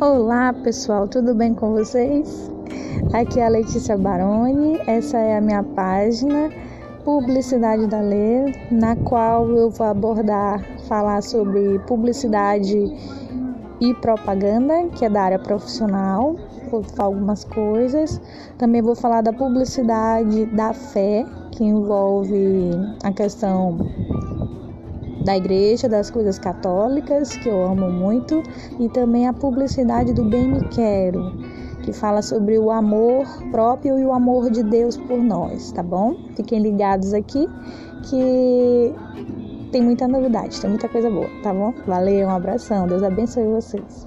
Olá pessoal, tudo bem com vocês? Aqui é a Letícia Baroni, essa é a minha página Publicidade da Lei, na qual eu vou abordar, falar sobre publicidade e propaganda, que é da área profissional, vou falar algumas coisas. Também vou falar da publicidade da fé, que envolve a questão da igreja, das coisas católicas, que eu amo muito, e também a publicidade do Bem Me Quero, que fala sobre o amor próprio e o amor de Deus por nós, tá bom? Fiquem ligados aqui que tem muita novidade, tem muita coisa boa, tá bom? Valeu, um abração, Deus abençoe vocês.